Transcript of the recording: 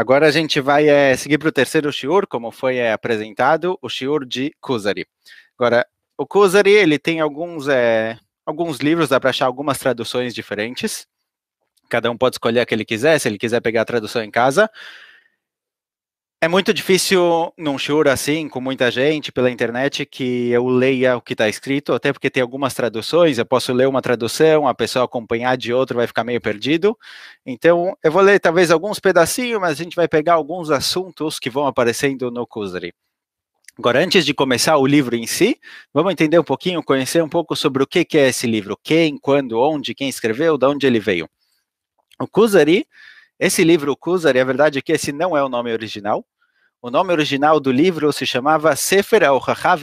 Agora a gente vai é, seguir para o terceiro shiur, como foi é, apresentado, o shiur de Kuzari. Agora, o Kuzari, ele tem alguns, é, alguns livros, dá para achar algumas traduções diferentes. Cada um pode escolher a que ele quiser, se ele quiser pegar a tradução em casa. É muito difícil num shiur assim, com muita gente, pela internet, que eu leia o que está escrito, até porque tem algumas traduções, eu posso ler uma tradução, a pessoa acompanhar de outra vai ficar meio perdido. Então, eu vou ler talvez alguns pedacinhos, mas a gente vai pegar alguns assuntos que vão aparecendo no Kuzari. Agora, antes de começar o livro em si, vamos entender um pouquinho, conhecer um pouco sobre o que é esse livro, quem, quando, onde, quem escreveu, de onde ele veio. O Kuzari esse livro, Kuzari, a verdade é que esse não é o nome original. O nome original do livro se chamava Sefer al-Hachav